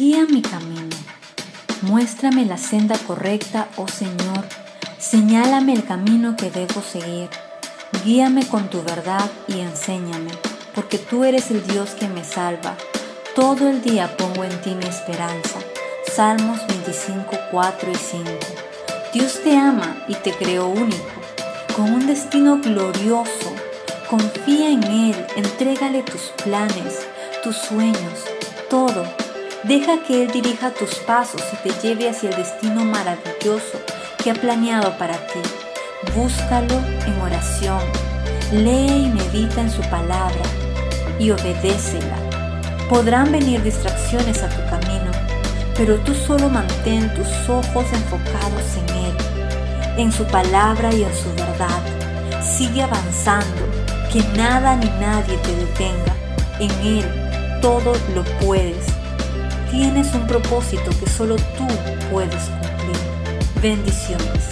Guía mi camino. Muéstrame la senda correcta, oh Señor. Señálame el camino que debo seguir. Guíame con tu verdad y enséñame, porque tú eres el Dios que me salva. Todo el día pongo en ti mi esperanza. Salmos 25, 4 y 5. Dios te ama y te creó único, con un destino glorioso. Confía en Él, entrégale tus planes, tus sueños, todo Deja que Él dirija tus pasos y te lleve hacia el destino maravilloso que ha planeado para ti. Búscalo en oración, lee y medita en su palabra y obedécela. Podrán venir distracciones a tu camino, pero tú solo mantén tus ojos enfocados en Él, en su palabra y en su verdad. Sigue avanzando, que nada ni nadie te detenga. En Él todo lo puedes tienes un propósito que solo tú puedes cumplir. Bendiciones.